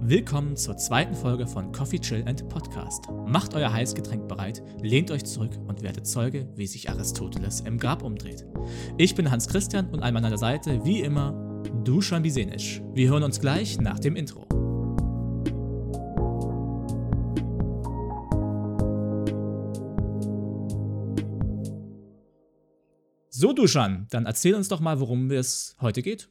Willkommen zur zweiten Folge von Coffee Chill and Podcast. Macht euer Heißgetränk bereit, lehnt euch zurück und werdet Zeuge, wie sich Aristoteles im Grab umdreht. Ich bin Hans Christian und an meiner Seite, wie immer, Dusan Bisenisch. Wir hören uns gleich nach dem Intro. So, Duschan, dann erzähl uns doch mal, worum es heute geht.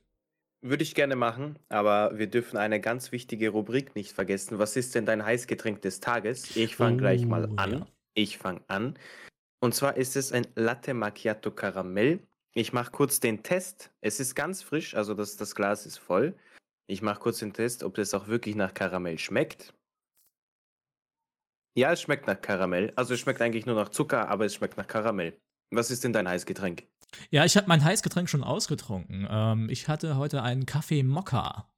Würde ich gerne machen, aber wir dürfen eine ganz wichtige Rubrik nicht vergessen. Was ist denn dein Heißgetränk des Tages? Ich fange gleich mal Oh, an. ja. Ich fange an. Und zwar ist es ein Latte Macchiato Karamell. Ich mache kurz den Test. Es ist ganz frisch, also das, das Glas ist voll. Ich mache kurz den Test, ob das auch wirklich nach Karamell schmeckt. Ja, es schmeckt nach Karamell. Also es schmeckt eigentlich nur nach Zucker, aber es schmeckt nach Karamell. Was ist denn dein Heißgetränk? Ja, ich habe mein Heißgetränk schon ausgetrunken. Ähm, ich hatte heute einen Kaffee Mokka.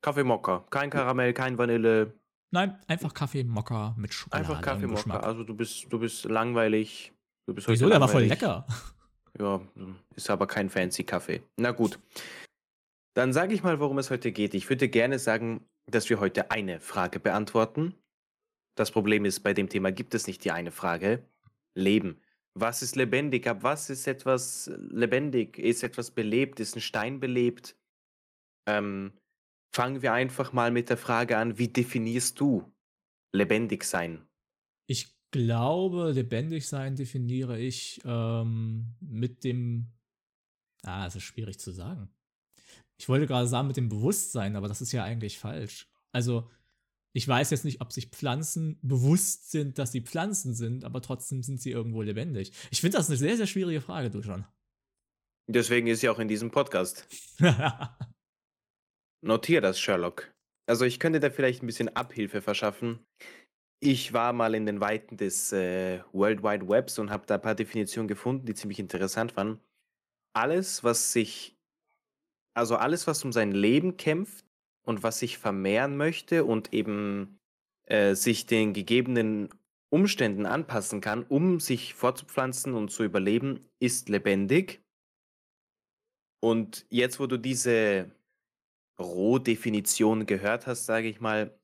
Kaffee Mokka. Kein Karamell, kein Vanille. Nein, einfach Kaffee Mokka mit Schokolade. Einfach Kaffee Mokka. Also du bist, du bist langweilig. Du bist heute Wieso? Der war voll lecker. Ja, ist aber kein fancy Kaffee. Na gut. Dann sage ich mal, worum es heute geht. Ich würde gerne sagen, dass wir heute eine Frage beantworten. Das Problem ist, bei dem Thema gibt es nicht die eine Frage. Leben. Was ist lebendig? Ab was ist etwas lebendig? Ist etwas belebt? Ist ein Stein belebt? Ähm, fangen wir einfach mal mit der Frage an, wie definierst du lebendig sein? Ich glaube, lebendig sein definiere ich ähm, mit dem. Ah, es ist schwierig zu sagen. Ich wollte gerade sagen mit dem Bewusstsein, aber das ist ja eigentlich falsch. Also, ich weiß jetzt nicht, ob sich Pflanzen bewusst sind, dass sie Pflanzen sind, aber trotzdem sind sie irgendwo lebendig. Ich finde das eine sehr, sehr schwierige Frage, du schon. Deswegen ist sie auch in diesem Podcast. Notier das, Sherlock. Also ich könnte da vielleicht ein bisschen Abhilfe verschaffen. Ich war mal in den Weiten des äh, World Wide Webs und habe da ein paar Definitionen gefunden, die ziemlich interessant waren. Alles, was sich, also alles, was um sein Leben kämpft und was sich vermehren möchte und eben äh, sich den gegebenen Umständen anpassen kann, um sich fortzupflanzen und zu überleben, ist lebendig. Und jetzt, wo du diese Rohdefinition gehört hast, sage ich mal,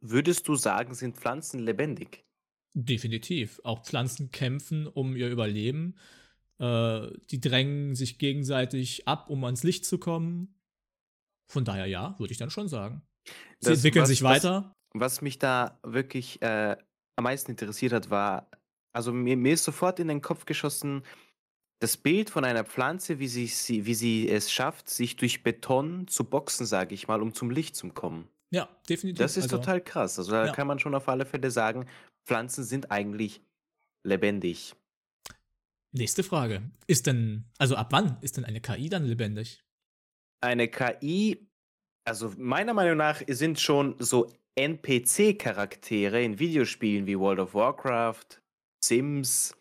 würdest du sagen, sind Pflanzen lebendig? Definitiv. Auch Pflanzen kämpfen um ihr Überleben. Äh, die drängen sich gegenseitig ab, um ans Licht zu kommen. Von daher ja, würde ich dann schon sagen. Sie Das, entwickeln was, sich was, weiter. was mich da wirklich äh, am meisten interessiert hat, war, also mir, mir ist sofort in den Kopf geschossen, das Bild von einer Pflanze, wie sie, sie, wie sie es schafft, sich durch Beton zu boxen, sage ich mal, um zum Licht zu kommen. Ja, definitiv. Das ist also, total krass. Also da ja. kann man schon auf alle Fälle sagen, Pflanzen sind eigentlich lebendig. Nächste Frage. Ist denn, also ab wann ist denn eine KI dann lebendig? Eine KI, also meiner Meinung nach sind schon so NPC-Charaktere in Videospielen wie World of Warcraft, Sims,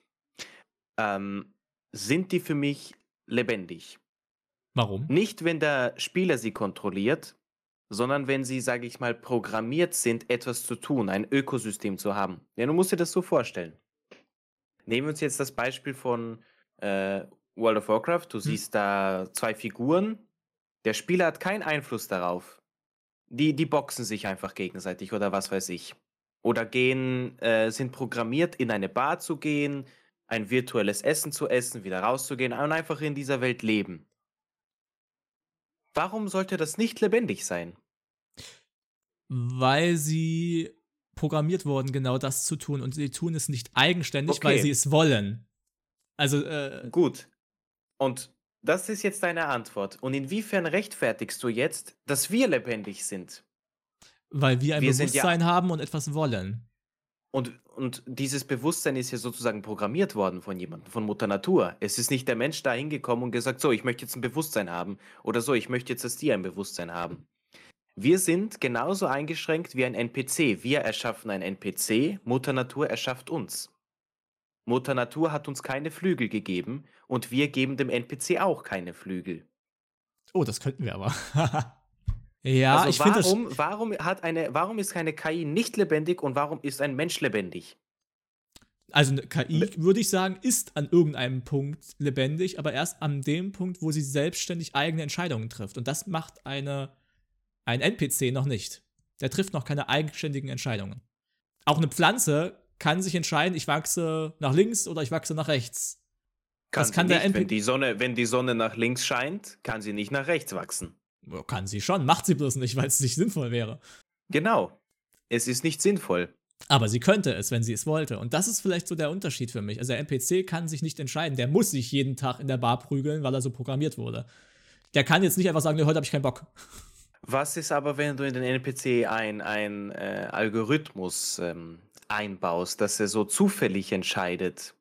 ähm, sind die für mich lebendig. Warum? Nicht, wenn der Spieler sie kontrolliert, sondern wenn sie, sage ich mal, programmiert sind, etwas zu tun, ein Ökosystem zu haben. Ja, du musst dir das so vorstellen. Nehmen wir uns jetzt das Beispiel von äh, World of Warcraft. Du Hm. siehst da zwei Figuren. Der Spieler hat keinen Einfluss darauf. Die, die boxen sich einfach gegenseitig oder was weiß ich. Oder gehen, äh, sind programmiert, in eine Bar zu gehen, ein virtuelles Essen zu essen, wieder rauszugehen und einfach in dieser Welt leben. Warum sollte das nicht lebendig sein? Weil sie programmiert wurden, genau das zu tun und sie tun es nicht eigenständig, weil Okay. sie es wollen. Also, äh, Gut. Und das ist jetzt deine Antwort. Und inwiefern rechtfertigst du jetzt, dass wir lebendig sind? weil wir ein Wir sind ja- Bewusstsein haben und etwas wollen. Und, und dieses Bewusstsein ist ja sozusagen programmiert worden von jemandem, von Mutter Natur. Es ist nicht der Mensch da hingekommen und gesagt, so, ich möchte jetzt ein Bewusstsein haben oder so, ich möchte jetzt, dass die ein Bewusstsein haben. Wir sind genauso eingeschränkt wie ein NPC. Wir erschaffen ein NPC, Mutter Natur erschafft uns. Mutter Natur hat uns keine Flügel gegeben und wir geben dem NPC auch keine Flügel. Oh, das könnten wir aber. ja, also ich finde das. warum, warum, hat eine, warum ist keine KI nicht lebendig und warum ist ein Mensch lebendig? Also eine KI, würde ich sagen, ist an irgendeinem Punkt lebendig, aber erst an dem Punkt, wo sie selbstständig eigene Entscheidungen trifft. Und das macht eine, ein NPC noch nicht. Der trifft noch keine eigenständigen Entscheidungen. Auch eine Pflanze kann sich entscheiden, ich wachse nach links oder ich wachse nach rechts. Kann das kann der nicht. Wenn die, Sonne, wenn die Sonne nach links scheint, kann sie nicht nach rechts wachsen. Kann sie schon, macht sie bloß nicht, weil es nicht sinnvoll wäre. Genau. Es ist nicht sinnvoll. Aber sie könnte es, wenn sie es wollte. Und das ist vielleicht so der Unterschied für mich. Also der NPC kann sich nicht entscheiden. Der muss sich jeden Tag in der Bar prügeln, weil er so programmiert wurde. Der kann jetzt nicht einfach sagen, nee, heute habe ich keinen Bock. Was ist aber, wenn du in den NPC ein, ein äh, Algorithmus ähm, einbaust, dass er so zufällig entscheidet?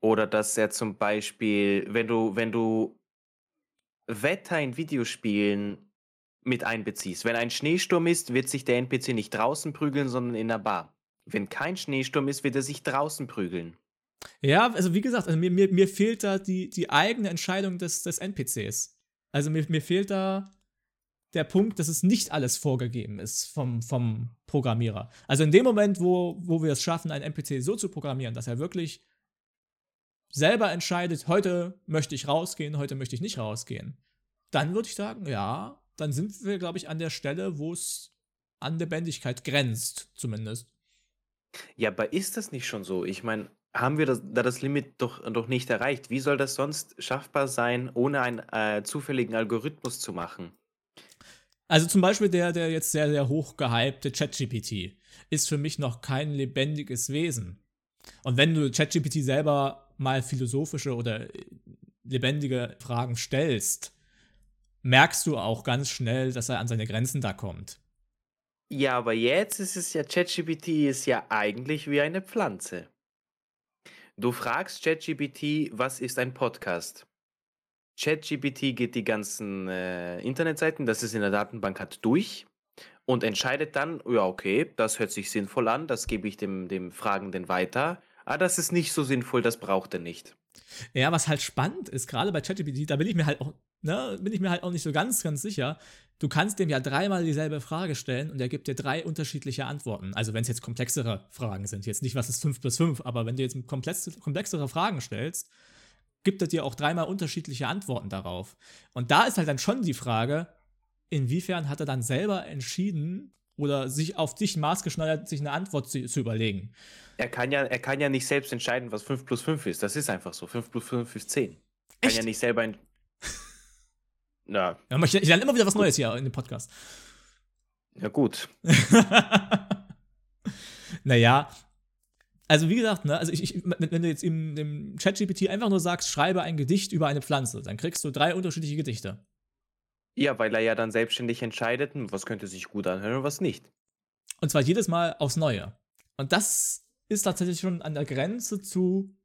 Oder dass er zum Beispiel, wenn du, wenn du Wetter in Videospielen mit einbeziehst. Wenn ein Schneesturm ist, wird sich der NPC nicht draußen prügeln, sondern in der Bar. Wenn kein Schneesturm ist, wird er sich draußen prügeln. Ja, also wie gesagt, also mir, mir, mir fehlt da die, die eigene Entscheidung des, des NPCs. Also mir, mir fehlt da der Punkt, dass es nicht alles vorgegeben ist vom, vom Programmierer. Also in dem Moment, wo, wo wir es schaffen, einen NPC so zu programmieren, dass er wirklich selber entscheidet, heute möchte ich rausgehen, heute möchte ich nicht rausgehen, dann würde ich sagen, ja, dann sind wir, glaube ich, an der Stelle, wo es an Lebendigkeit grenzt, zumindest. Ja, aber ist das nicht schon so? Ich meine, haben wir das, da das Limit doch, doch nicht erreicht? Wie soll das sonst schaffbar sein, ohne einen äh, zufälligen Algorithmus zu machen? Also zum Beispiel der, der jetzt sehr, sehr hoch gehypte ChatGPT ist für mich noch kein lebendiges Wesen. Und wenn du ChatGPT selber mal philosophische oder lebendige Fragen stellst, merkst du auch ganz schnell, dass er an seine Grenzen da kommt. Ja, aber jetzt ist es ja, ChatGPT ist ja eigentlich wie eine Pflanze. Du fragst ChatGPT, was ist ein Podcast? ChatGPT geht die ganzen äh, Internetseiten, das es in der Datenbank hat, durch und entscheidet dann, ja, okay, das hört sich sinnvoll an, das gebe ich dem, dem Fragenden weiter. Ah, das ist nicht so sinnvoll, das braucht er nicht. Ja, was halt spannend ist, gerade bei ChatGPT, da bin ich mir halt auch ne, bin ich mir halt auch nicht so ganz, ganz sicher. Du kannst dem ja dreimal dieselbe Frage stellen und er gibt dir drei unterschiedliche Antworten. Also wenn es jetzt komplexere Fragen sind, jetzt nicht, was ist 5 plus 5, aber wenn du jetzt komplexere Fragen stellst, gibt er dir auch dreimal unterschiedliche Antworten darauf. Und da ist halt dann schon die Frage, inwiefern hat er dann selber entschieden oder sich auf dich maßgeschneidert, sich eine Antwort zu, zu, überlegen. Er kann, ja, er kann ja nicht selbst entscheiden, was 5 plus 5 ist. Das ist einfach so. 5 plus 5 ist 10. Er kann ja nicht selber ja. ja ich, ich lerne immer wieder was Neues hier in dem Podcast. Ja, gut. naja, also wie gesagt, ne, also ich, ich, wenn du jetzt im, im ChatGPT einfach nur sagst, schreibe ein Gedicht über eine Pflanze, dann kriegst du drei unterschiedliche Gedichte. Ja, weil er ja dann selbstständig entscheidet, hm, was könnte sich gut anhören und was nicht. Und zwar jedes Mal aufs Neue. Und das ist tatsächlich schon an der Grenze zu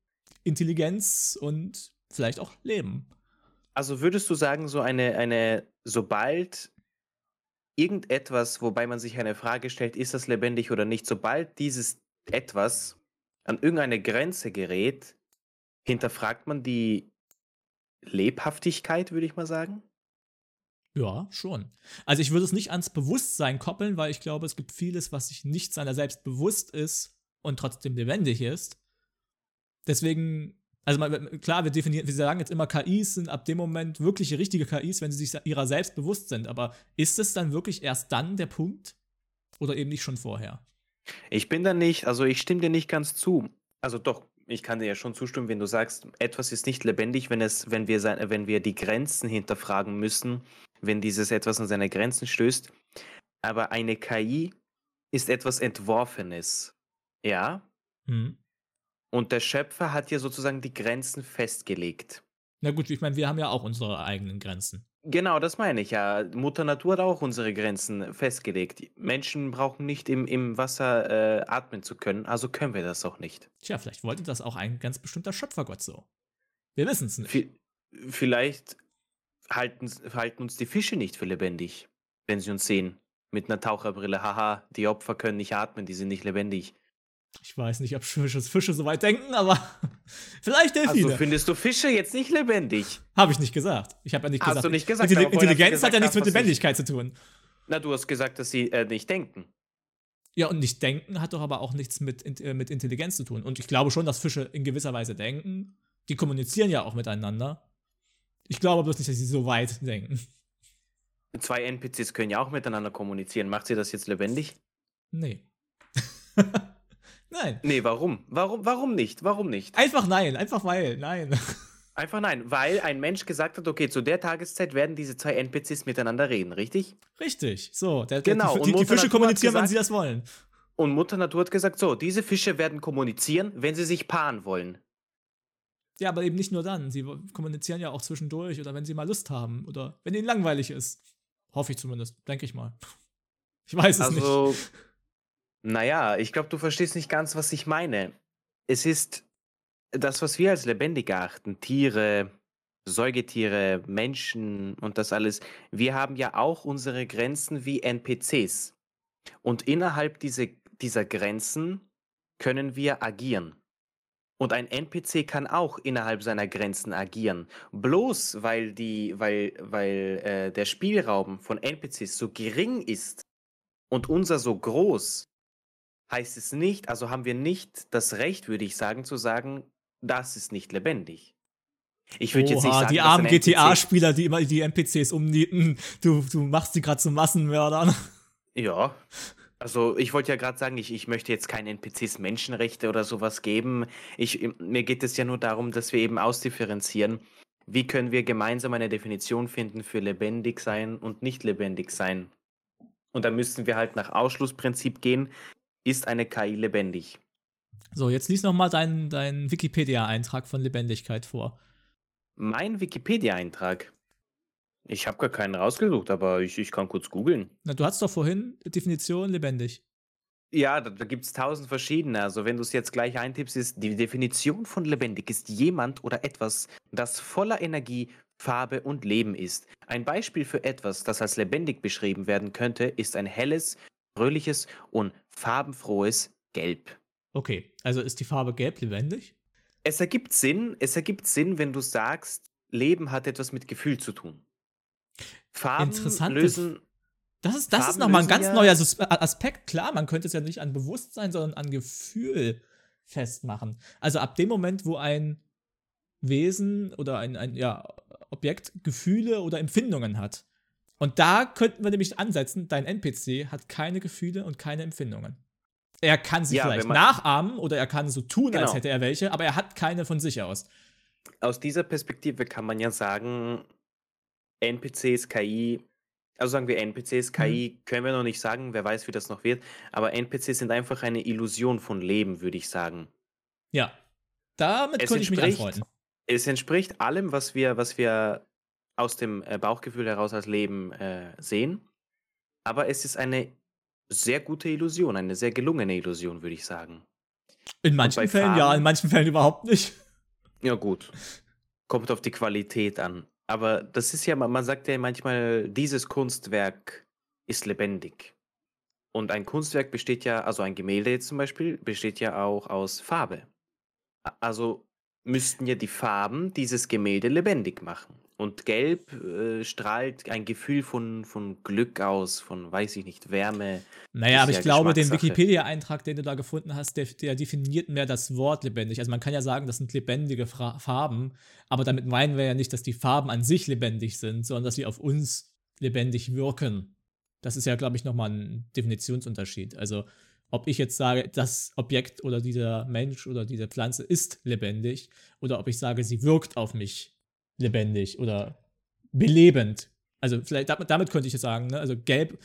Intelligenz und vielleicht auch Leben. Also würdest du sagen, so eine, eine, sobald irgendetwas, wobei man sich eine Frage stellt, ist das lebendig oder nicht, sobald dieses etwas an irgendeine Grenze gerät, hinterfragt man die Lebhaftigkeit, würde ich mal sagen? Ja, schon. Also ich würde es nicht ans Bewusstsein koppeln, weil ich glaube, es gibt vieles, was sich nicht seiner selbst bewusst ist und trotzdem lebendig ist. Deswegen also klar, wir definieren, wir sagen jetzt immer, KIs sind ab dem Moment wirkliche richtige KIs, wenn sie sich ihrer selbst bewusst sind. Aber ist es dann wirklich erst dann der Punkt? Oder eben nicht schon vorher? Ich bin da nicht, also ich stimme dir nicht ganz zu. Also doch, ich kann dir ja schon zustimmen, wenn du sagst, etwas ist nicht lebendig, wenn es, wenn wir wenn wir die Grenzen hinterfragen müssen, wenn dieses etwas an seine Grenzen stößt. Aber eine KI ist etwas Entworfenes. Ja. Mhm. Und der Schöpfer hat ja sozusagen die Grenzen festgelegt. Na gut, ich meine, wir haben ja auch unsere eigenen Grenzen. Genau, das meine ich ja. Mutter Natur hat auch unsere Grenzen festgelegt. Menschen brauchen nicht im, im Wasser äh, atmen zu können, also können wir das auch nicht. Tja, vielleicht wollte das auch ein ganz bestimmter Schöpfergott so. Wir wissen es nicht. V vielleicht halten, halten uns die Fische nicht für lebendig, wenn sie uns sehen. Mit einer Taucherbrille. Haha, die Opfer können nicht atmen, die sind nicht lebendig. Ich weiß nicht, ob Fische, Fische so weit denken, aber vielleicht Delfine. Also findest du Fische jetzt nicht lebendig? Habe ich nicht gesagt. Ich habe ja nicht gesagt. Hast du nicht gesagt? Intelli Intelligenz gesagt, hat ja nichts mit Lebendigkeit zu tun. Na, du hast gesagt, dass sie äh, nicht denken. Ja, und nicht denken hat doch aber auch nichts mit, äh, mit Intelligenz zu tun. Und ich glaube schon, dass Fische in gewisser Weise denken. Die kommunizieren ja auch miteinander. Ich glaube bloß nicht, dass sie so weit denken. Zwei NPCs können ja auch miteinander kommunizieren. Macht sie das jetzt lebendig? Nee. nein. Nee, warum? Warum, warum nicht? Warum nicht? Einfach nein, einfach weil, nein. Einfach nein, weil ein Mensch gesagt hat, okay, zu der Tageszeit werden diese zwei NPCs miteinander reden, richtig? Richtig, so. Der, Genau, Der, und die, die, die Fische Natur kommunizieren, gesagt- sie das wollen. Und Mutter Natur hat gesagt, so, diese Fische werden kommunizieren, wenn sie sich paaren wollen. Ja, aber eben nicht nur dann. Sie kommunizieren ja auch zwischendurch oder wenn sie mal Lust haben oder wenn ihnen langweilig ist. Hoffe ich zumindest, denke ich mal. Ich weiß es nicht. Also, naja, ich glaube, du verstehst nicht ganz, was ich meine. Es ist das, was wir als lebendig erachten, Tiere, Säugetiere, Menschen und das alles. Wir haben ja auch unsere Grenzen wie NPCs. Und innerhalb diese, dieser Grenzen können wir agieren. Und ein NPC kann auch innerhalb seiner Grenzen agieren. Bloß weil, die, weil, weil äh, der Spielraum von NPCs so gering ist und unser so groß, heißt es nicht, also haben wir nicht das Recht, würde ich sagen, zu sagen, das ist nicht lebendig. Ich würde jetzt nicht sagen, die armen GTA-Spieler, die immer die NPCs umnieten. Du, du machst sie gerade zu Massenmördern. Ja. Also ich wollte ja gerade sagen, ich, ich möchte jetzt keinen NPCs Menschenrechte oder sowas geben. Ich, mir geht es ja nur darum, dass wir eben ausdifferenzieren. Wie können wir gemeinsam eine Definition finden für lebendig sein und nicht lebendig sein? Und da müssten wir halt nach Ausschlussprinzip gehen. Ist eine KI lebendig? So, jetzt lies noch mal deinen deinen Wikipedia-Eintrag von Lebendigkeit vor. Mein Wikipedia-Eintrag. Ich habe gar keinen rausgesucht, aber ich, ich kann kurz googeln. Na, du hattest doch vorhin Definition lebendig. Ja, da, da gibt es tausend verschiedene. Also wenn du es jetzt gleich eintippst, ist die Definition von lebendig ist jemand oder etwas, das voller Energie, Farbe und Leben ist. Ein Beispiel für etwas, das als lebendig beschrieben werden könnte, ist ein helles, fröhliches und farbenfrohes Gelb. Okay, also ist die Farbe gelb lebendig? Es ergibt Sinn, es ergibt Sinn, wenn du sagst, Leben hat etwas mit Gefühl zu tun. Farben lösen. Das ist, das ist nochmal ein ganz ja- neuer A- Aspekt. Klar, man könnte es ja nicht an Bewusstsein, sondern an Gefühl festmachen. Also ab dem Moment, wo ein Wesen oder ein, ein ja, Objekt Gefühle oder Empfindungen hat. Und da könnten wir nämlich ansetzen, dein NPC hat keine Gefühle und keine Empfindungen. Er kann sie Ja, vielleicht nachahmen oder er kann so tun, als Genau. hätte er welche, aber er hat keine von sich aus. Aus dieser Perspektive kann man ja sagen, NPCs, KI, also sagen wir NPCs, KI können wir noch nicht sagen, wer weiß, wie das noch wird, aber NPCs sind einfach eine Illusion von Leben, würde ich sagen. Ja. Damit Es könnte ich mich anfreunden. Es entspricht allem, was wir, was wir aus dem äh, Bauchgefühl heraus als Leben äh, sehen, aber es ist eine sehr gute Illusion, eine sehr gelungene Illusion, würde ich sagen. In manchen Fällen ja, Farben- in manchen Fällen überhaupt nicht. Ja, gut. Kommt auf die Qualität an. Aber das ist ja, man sagt ja manchmal, dieses Kunstwerk ist lebendig. Und ein Kunstwerk besteht ja, also ein Gemälde jetzt zum Beispiel, besteht ja auch aus Farbe. Also müssten ja die Farben dieses Gemälde lebendig machen. Und Gelb äh, strahlt ein Gefühl von, von Glück aus, von, weiß ich nicht, Wärme. Naja, aber ich ja glaube, den. Wikipedia-Eintrag, den du da gefunden hast, der, der definiert mehr das Wort lebendig. Also man kann ja sagen, das sind lebendige Fra Farben, aber damit meinen wir ja nicht, dass die Farben an sich lebendig sind, sondern dass sie auf uns lebendig wirken. Das ist ja, glaube ich, nochmal ein Definitionsunterschied. Also ob ich jetzt sage, das Objekt oder dieser Mensch oder diese Pflanze ist lebendig oder ob ich sage, sie wirkt auf mich lebendig oder belebend. Also vielleicht damit, damit könnte ich jetzt sagen, ne? also gelb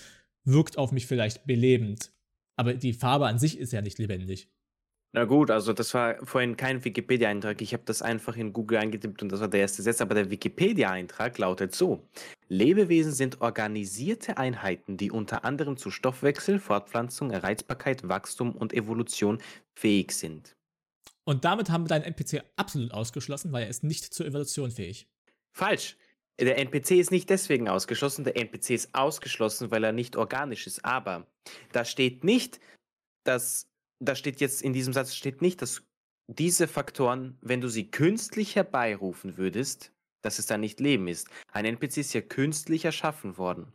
wirkt auf mich vielleicht belebend, aber die Farbe an sich ist ja nicht lebendig. Na gut, also das war vorhin kein Wikipedia-Eintrag. Ich habe das einfach in Google eingetippt und das war der erste Satz. Aber der Wikipedia-Eintrag lautet so: Lebewesen sind organisierte Einheiten, die unter anderem zu Stoffwechsel, Fortpflanzung, Reizbarkeit, Wachstum und Evolution fähig sind. Und damit haben wir deinen NPC absolut ausgeschlossen, weil er ist nicht zur Evolution fähig. Falsch. Der NPC ist nicht deswegen ausgeschlossen. Der NPC ist ausgeschlossen, weil er nicht organisch ist. Aber da steht nicht, dass, da steht jetzt in diesem Satz steht nicht, dass diese Faktoren, wenn du sie künstlich herbeirufen würdest, dass es dann nicht Leben ist. Ein NPC ist ja künstlich erschaffen worden.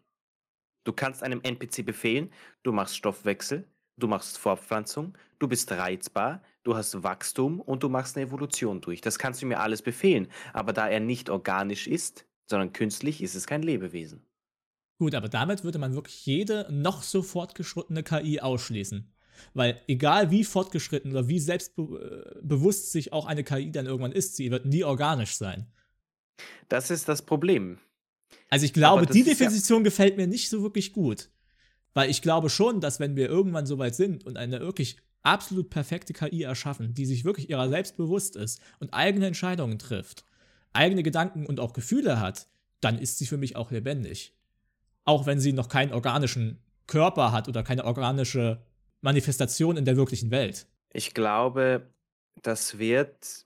Du kannst einem NPC befehlen, du machst Stoffwechsel, du machst Fortpflanzung, du bist reizbar, du hast Wachstum und du machst eine Evolution durch. Das kannst du mir alles befehlen. Aber da er nicht organisch ist, sondern künstlich, ist es kein Lebewesen. Gut, aber damit würde man wirklich jede noch so fortgeschrittene KI ausschließen. Weil egal wie fortgeschritten oder wie selbstbewusst sich auch eine KI dann irgendwann ist, sie wird nie organisch sein. Das ist das Problem. Also ich glaube, die Definition ja gefällt mir nicht so wirklich gut. Weil ich glaube schon, dass wenn wir irgendwann so weit sind und eine wirklich absolut perfekte KI erschaffen, die sich wirklich ihrer selbst bewusst ist und eigene Entscheidungen trifft, eigene Gedanken und auch Gefühle hat, dann ist sie für mich auch lebendig. Auch wenn sie noch keinen organischen Körper hat oder keine organische Manifestation in der wirklichen Welt. Ich glaube, das wird,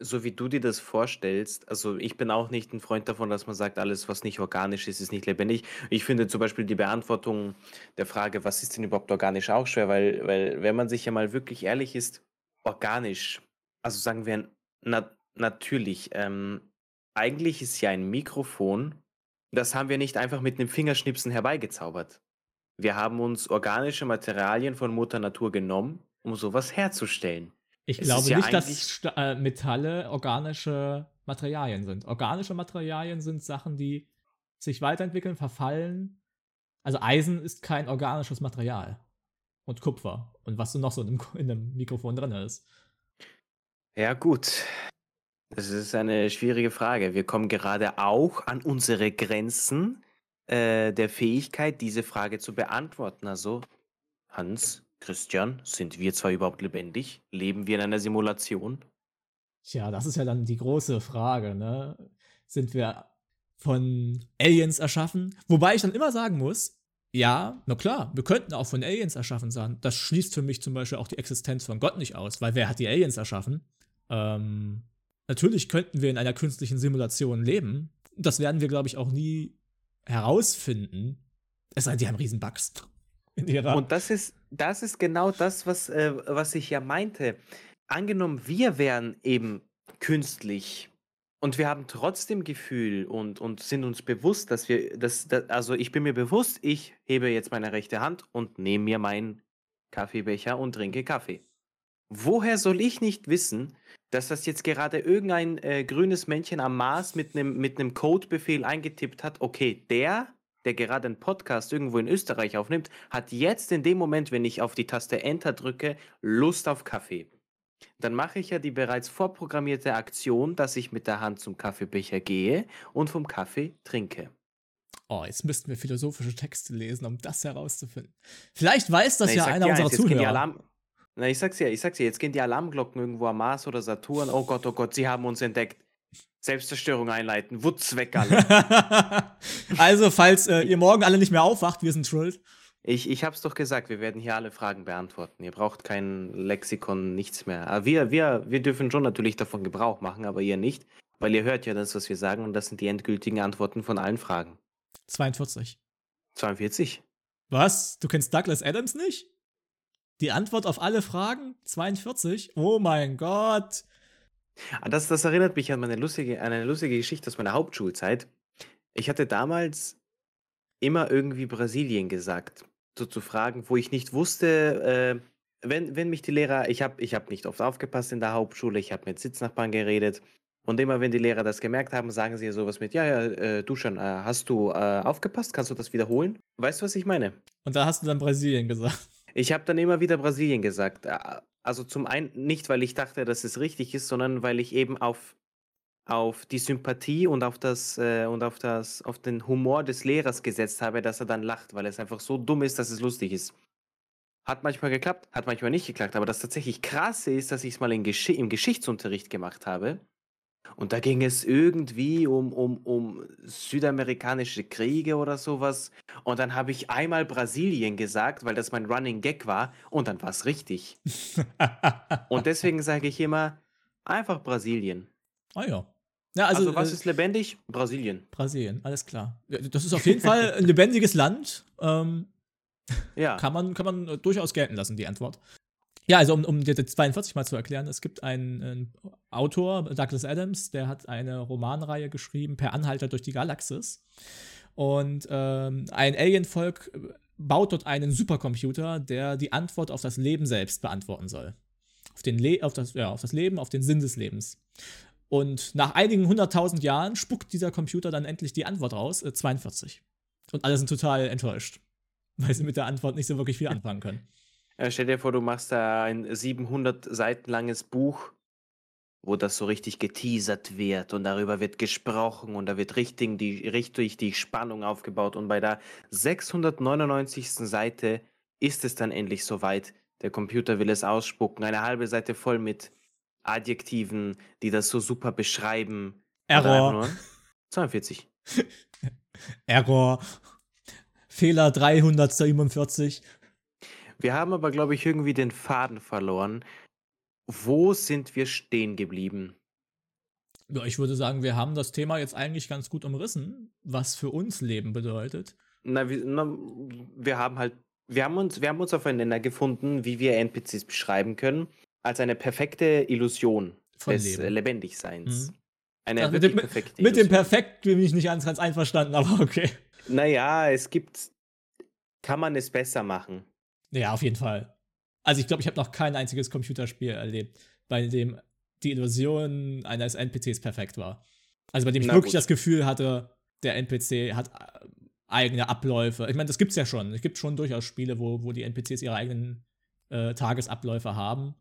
so wie du dir das vorstellst, also ich bin auch nicht ein Freund davon, dass man sagt, alles, was nicht organisch ist, ist nicht lebendig. Ich finde zum Beispiel die Beantwortung der Frage, was ist denn überhaupt organisch, auch schwer, weil, weil wenn man sich ja mal wirklich ehrlich ist, organisch, also sagen wir na natürlich, ähm, eigentlich ist ja ein Mikrofon, das haben wir nicht einfach mit einem Fingerschnipsen herbeigezaubert. Wir haben uns organische Materialien von Mutter Natur genommen, um sowas herzustellen. Ich es glaube ja nicht, dass äh, Metalle organische Materialien sind. Organische Materialien sind Sachen, die sich weiterentwickeln, verfallen. Also Eisen ist kein organisches Material. Und Kupfer. Und was noch so in einem, in einem Mikrofon drin ist. Ja, gut. Das ist eine schwierige Frage. Wir kommen gerade auch an unsere Grenzen äh, der Fähigkeit, diese Frage zu beantworten. Also, Hans, Christian, sind wir zwar überhaupt lebendig? Leben wir in einer Simulation? Tja, das ist ja dann die große Frage, ne? Sind wir von Aliens erschaffen? Wobei ich dann immer sagen muss, ja, na klar, wir könnten auch von Aliens erschaffen sein. Das schließt für mich zum Beispiel auch die Existenz von Gott nicht aus, weil wer hat die Aliens erschaffen? Ähm, natürlich könnten wir in einer künstlichen Simulation leben. Das werden wir, glaube ich, auch nie herausfinden, es sei denn, die haben riesen Bugs. Und das ist, das ist genau das, was, äh, was ich ja meinte. Angenommen, wir wären eben künstlich und wir haben trotzdem Gefühl und, und sind uns bewusst, dass wir, dass, dass, also ich bin mir bewusst, ich hebe jetzt meine rechte Hand und nehme mir meinen Kaffeebecher und trinke Kaffee. Woher soll ich nicht wissen, dass das jetzt gerade irgendein äh, grünes Männchen am Mars mit einem mit Codebefehl eingetippt hat, okay, der, der gerade einen Podcast irgendwo in Österreich aufnimmt, hat jetzt in dem Moment, wenn ich auf die Taste Enter drücke, Lust auf Kaffee. Dann mache ich ja die bereits vorprogrammierte Aktion, dass ich mit der Hand zum Kaffeebecher gehe und vom Kaffee trinke. Oh, jetzt müssten wir philosophische Texte lesen, um das herauszufinden. Vielleicht weiß das Na, ja einer unserer Zuhörer. Na, ich sag's ja, ich sag's ja, jetzt gehen die Alarmglocken irgendwo am Mars oder Saturn. Oh Gott, oh Gott, sie haben uns entdeckt. Selbstzerstörung einleiten. Wutz weg alle. also, falls äh, ihr morgen alle nicht mehr aufwacht, wir sind schuld. Ich, ich hab's doch gesagt, wir werden hier alle Fragen beantworten. Ihr braucht kein Lexikon, nichts mehr. Aber wir, wir, wir dürfen schon natürlich davon Gebrauch machen, aber ihr nicht. Weil ihr hört ja das, was wir sagen, und das sind die endgültigen Antworten von allen Fragen. 42. 42. Was? Du kennst Douglas Adams nicht? Die Antwort auf alle Fragen? 42? Oh mein Gott. Ah, das, das erinnert mich an, meine lustige, an eine lustige Geschichte aus meiner Hauptschulzeit. Ich hatte damals immer irgendwie Brasilien gesagt, so zu Fragen, wo ich nicht wusste, äh, wenn, wenn mich die Lehrer, ich habe ich hab nicht oft aufgepasst in der Hauptschule, ich habe mit Sitznachbarn geredet und immer wenn die Lehrer das gemerkt haben, sagen sie sowas mit, ja, ja, äh, du schon, äh, hast du äh, aufgepasst, kannst du das wiederholen? Weißt du, was ich meine? Und da hast du dann Brasilien gesagt. Ich habe dann immer wieder Brasilien gesagt. Also zum einen nicht, weil ich dachte, dass es richtig ist, sondern weil ich eben auf, auf die Sympathie und auf das äh, und auf das auf den Humor des Lehrers gesetzt habe, dass er dann lacht, weil es einfach so dumm ist, dass es lustig ist. Hat manchmal geklappt, hat manchmal nicht geklappt, aber das tatsächlich krasse ist, dass ich es mal Gesch im Geschichtsunterricht gemacht habe und da ging es irgendwie um, um, um südamerikanische Kriege oder sowas. Und dann habe ich einmal Brasilien gesagt, weil das mein Running Gag war. Und dann war es richtig. und deswegen sage ich immer einfach Brasilien. Ah ja. Ja, also, also, was äh, ist lebendig? Brasilien. Brasilien, alles klar. Das ist auf jeden Fall ein lebendiges Land. Ähm, ja. Kann man, kann man durchaus gelten lassen, die Antwort. Ja, also um, um die 42 mal zu erklären, es gibt einen, einen, Autor, Douglas Adams, der hat eine Romanreihe geschrieben, Per Anhalter durch die Galaxis. Und ähm, ein Alienvolk baut dort einen Supercomputer, der die Antwort auf das Leben selbst beantworten soll. Auf, den Le auf, das, ja, auf das Leben, auf den Sinn des Lebens. Und nach einigen hunderttausend Jahren spuckt dieser Computer dann endlich die Antwort raus, äh, 42. Und alle sind total enttäuscht, weil sie mit der Antwort nicht so wirklich viel anfangen können. Äh, stell dir vor, du machst da ein 700 Seiten langes Buch, wo das so richtig geteasert wird und darüber wird gesprochen und da wird richtig die, richtig die Spannung aufgebaut. Und bei der 699. Seite ist es dann endlich soweit. Der Computer will es ausspucken. Eine halbe Seite voll mit Adjektiven, die das so super beschreiben. Error. 42. Error. Fehler 347. Wir haben aber, glaube ich, irgendwie den Faden verloren. Wo sind wir stehen geblieben? Ja, ich würde sagen, wir haben das Thema jetzt eigentlich ganz gut umrissen, was für uns Leben bedeutet. Na, wir, na, wir haben halt, wir haben uns, wir haben uns aufeinander gefunden, wie wir NPCs beschreiben können, als eine perfekte Illusion Von des Leben. äh, Lebendigseins. Mhm. Eine Also mit wirklich dem- perfekte Mit dem. Perfekt bin ich nicht ganz, ganz einverstanden, aber okay. Naja, es gibt, kann man es besser machen. Ja, auf jeden Fall. Also ich glaube, ich habe noch kein einziges Computerspiel erlebt, bei dem die Illusion eines NPCs perfekt war. Also bei dem ich Na wirklich gut. das Gefühl hatte, der NPC hat äh, eigene Abläufe. Ich meine, das gibt's ja schon. Es gibt schon durchaus Spiele, wo, wo die NPCs ihre eigenen äh, Tagesabläufe haben.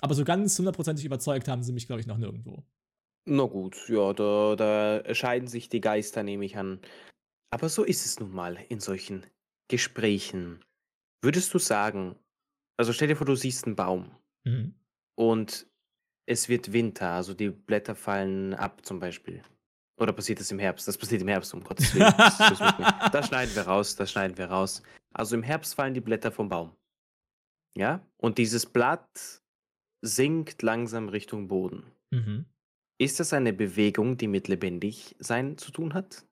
Aber so ganz hundertprozentig überzeugt haben sie mich, glaube ich, noch nirgendwo. Na gut, ja, da, da scheiden sich die Geister, nehme ich an. Aber so ist es nun mal in solchen Gesprächen. Würdest du sagen, also stell dir vor, du siehst einen Baum Mhm. und es wird Winter, also die Blätter fallen ab zum Beispiel. Oder passiert das im Herbst? Das passiert im Herbst, um Gottes Willen. Das, das, schneiden wir raus, das schneiden wir raus. Also im Herbst fallen die Blätter vom Baum. Ja? Und dieses Blatt sinkt langsam Richtung Boden. Mhm. Ist das eine Bewegung, die mit lebendig sein zu tun hat?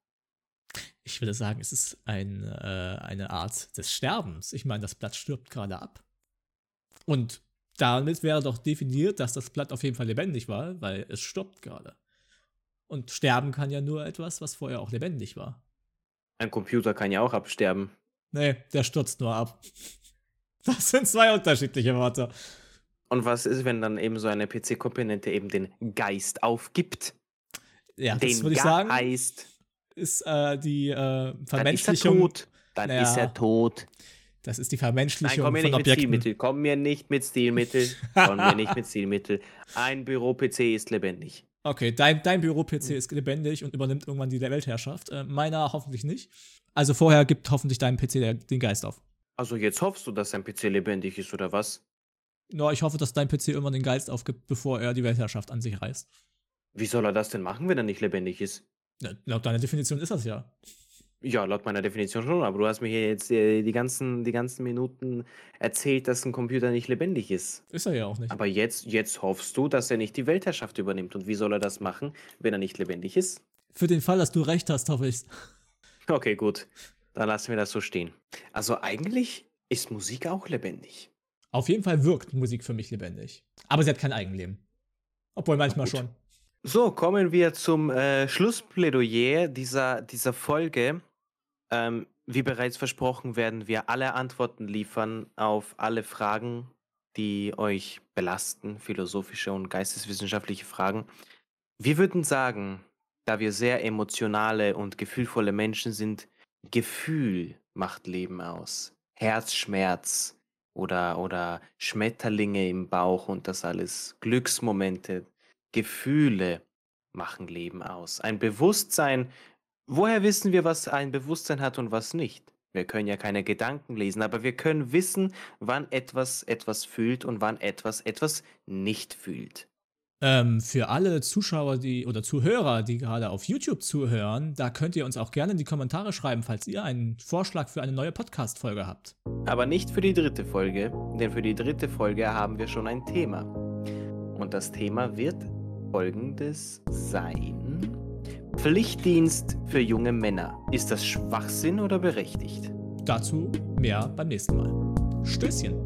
Ich würde sagen, es ist ein, äh, eine Art des Sterbens. Ich meine, das Blatt stirbt gerade ab. Und damit wäre doch definiert, dass das Blatt auf jeden Fall lebendig war, weil es stirbt gerade. Und sterben kann ja nur etwas, was vorher auch lebendig war. Ein Computer kann ja auch absterben. Nee, der stürzt nur ab. Das sind zwei unterschiedliche Worte. Und was ist, wenn dann eben so eine PC-Komponente eben den Geist aufgibt? Ja, den das würde ich sagen, Geist. Ist äh, die äh, Dann ist er Vermenschlichung. tot. Dann Ja. ist er tot. Das ist die Nein, Vermenschlichung komm mir von nicht mit Objekten. Stilmittel. Komm mir nicht mit Stilmittel. Komm mir nicht mit Stilmittel. Ein Büro-PC ist lebendig. Okay, dein, dein Büro-PC ist lebendig und übernimmt irgendwann die Weltherrschaft. Äh, meiner hoffentlich nicht. Also vorher gibt hoffentlich deinem PC der, den Geist auf. Also jetzt hoffst du, dass dein PC lebendig ist, oder was? Ja, ich hoffe, dass dein PC irgendwann den Geist aufgibt, bevor er die Weltherrschaft an sich reißt. Wie soll er das denn machen, wenn er nicht lebendig ist? Ja, laut deiner Definition ist das ja. Ja, laut meiner Definition schon, aber du hast mir hier jetzt äh, die ganzen, die ganzen Minuten erzählt, dass ein Computer nicht lebendig ist. Ist er ja auch nicht. Aber jetzt, jetzt hoffst du, dass er nicht die Weltherrschaft übernimmt. Und wie soll er das machen, wenn er nicht lebendig ist? Für den Fall, dass du recht hast, hoffe ich. Okay, gut. Dann lassen wir das so stehen. Also eigentlich ist Musik auch lebendig. Auf jeden Fall wirkt Musik für mich lebendig. Aber sie hat kein Eigenleben. Obwohl manchmal schon. So, kommen wir zum äh, Schlussplädoyer dieser, dieser Folge. Ähm, wie bereits versprochen, werden wir alle Antworten liefern auf alle Fragen, die euch belasten, philosophische und geisteswissenschaftliche Fragen. Wir würden sagen, da wir sehr emotionale und gefühlvolle Menschen sind, Gefühl macht Leben aus. Herzschmerz oder, oder Schmetterlinge im Bauch und das alles, Glücksmomente, Gefühle machen Leben aus. Ein Bewusstsein, woher wissen wir, was ein Bewusstsein hat und was nicht? Wir können ja keine Gedanken lesen, aber wir können wissen, wann etwas etwas fühlt und wann etwas etwas nicht fühlt. Ähm, für alle Zuschauer die, oder Zuhörer, die gerade auf YouTube zuhören, da könnt ihr uns auch gerne in die Kommentare schreiben, falls ihr einen Vorschlag für eine neue Podcast-Folge habt. Aber nicht für die dritte Folge, denn für die dritte Folge haben wir schon ein Thema. Und das Thema wird folgendes sein. Pflichtdienst für junge Männer. Ist das Schwachsinn oder berechtigt? Dazu mehr beim nächsten Mal. Stößchen.